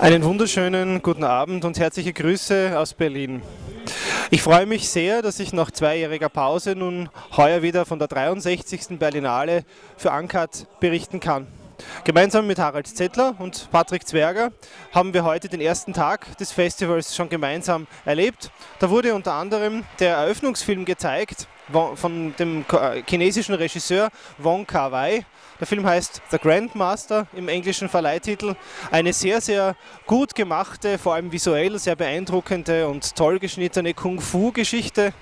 Einen wunderschönen guten Abend und herzliche Grüße aus Berlin. Ich freue mich sehr, dass ich nach zweijähriger Pause nun heuer wieder von der 63. Berlinale für Ankat berichten kann. Gemeinsam mit Harald Zettler und Patrick Zwerger haben wir heute den ersten Tag des Festivals schon gemeinsam erlebt. Da wurde unter anderem der Eröffnungsfilm gezeigt von dem chinesischen Regisseur Wong Kar-wai. Der Film heißt The Grandmaster im englischen Verleihtitel. Eine sehr, sehr gut gemachte, vor allem visuell sehr beeindruckende und toll geschnittene Kung-Fu-Geschichte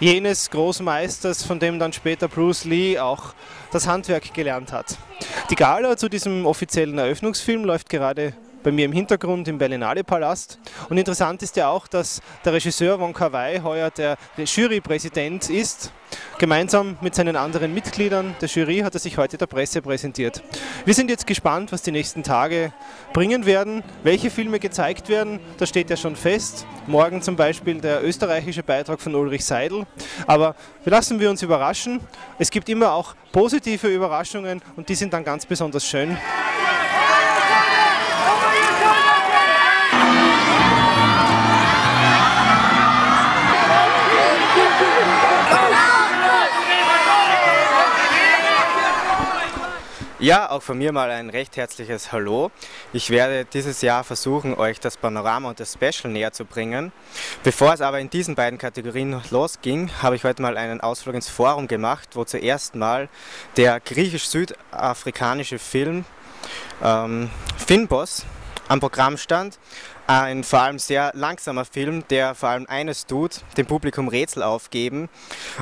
jenes Großmeisters, von dem dann später Bruce Lee auch das Handwerk gelernt hat. Die Gala zu diesem offiziellen Eröffnungsfilm läuft gerade bei mir im Hintergrund im Berlinale Palast. Und interessant ist ja auch, dass der Regisseur Wong Kar Wai heuer der Jurypräsident ist. Gemeinsam mit seinen anderen Mitgliedern der Jury hat er sich heute der Presse präsentiert. Wir sind jetzt gespannt, was die nächsten Tage bringen werden, welche Filme gezeigt werden. Das steht ja schon fest. Morgen zum Beispiel der österreichische Beitrag von Ulrich Seidel. Aber lassen wir uns überraschen. Es gibt immer auch positive Überraschungen und die sind dann ganz besonders schön. Ja, auch von mir mal ein recht herzliches Hallo. Ich werde dieses Jahr versuchen, euch das Panorama und das Special näher zu bringen. Bevor es aber in diesen beiden Kategorien losging, habe ich heute mal einen Ausflug ins Forum gemacht, wo zuerst mal der griechisch-südafrikanische Film ähm, Finboss am Programm stand ein vor allem sehr langsamer Film, der vor allem eines tut, dem Publikum Rätsel aufgeben.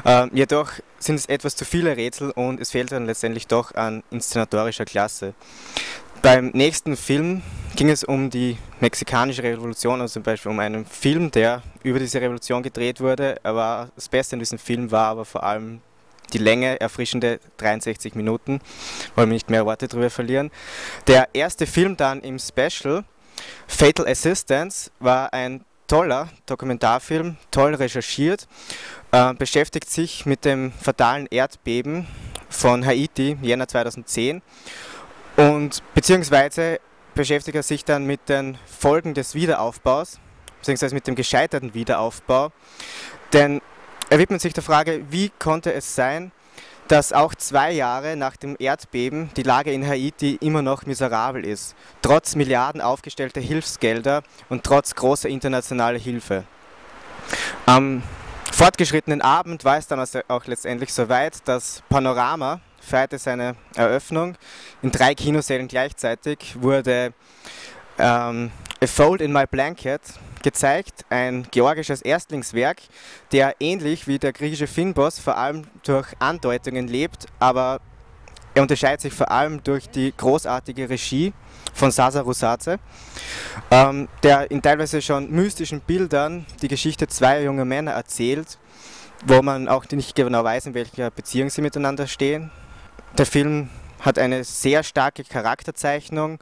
Äh, jedoch sind es etwas zu viele Rätsel und es fehlt dann letztendlich doch an inszenatorischer Klasse. Beim nächsten Film ging es um die mexikanische Revolution, also zum Beispiel um einen Film, der über diese Revolution gedreht wurde. Aber das Beste in diesem Film war aber vor allem die Länge, erfrischende 63 Minuten. Wollen wir nicht mehr Worte darüber verlieren. Der erste Film dann im Special Fatal Assistance war ein toller Dokumentarfilm, toll recherchiert, äh, beschäftigt sich mit dem fatalen Erdbeben von Haiti, Jänner 2010, und beziehungsweise beschäftigt er sich dann mit den Folgen des Wiederaufbaus, beziehungsweise mit dem gescheiterten Wiederaufbau, denn er widmet sich der Frage, wie konnte es sein, dass auch zwei Jahre nach dem Erdbeben die Lage in Haiti immer noch miserabel ist, trotz Milliarden aufgestellter Hilfsgelder und trotz großer internationaler Hilfe. Am fortgeschrittenen Abend war es dann also auch letztendlich soweit, dass Panorama feierte seine Eröffnung. In drei Kinosälen gleichzeitig wurde ähm, A Fold in My Blanket gezeigt, ein georgisches Erstlingswerk, der ähnlich wie der griechische Finboss vor allem durch Andeutungen lebt, aber er unterscheidet sich vor allem durch die großartige Regie von Sasa Rusace, ähm, der in teilweise schon mystischen Bildern die Geschichte zweier junger Männer erzählt, wo man auch nicht genau weiß, in welcher Beziehung sie miteinander stehen. Der Film hat eine sehr starke Charakterzeichnung,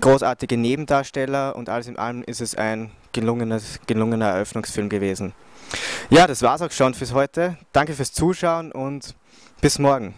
großartige Nebendarsteller und alles in allem ist es ein gelungenes, gelungener Eröffnungsfilm gewesen. Ja, das war's auch schon fürs heute. Danke fürs Zuschauen und bis morgen.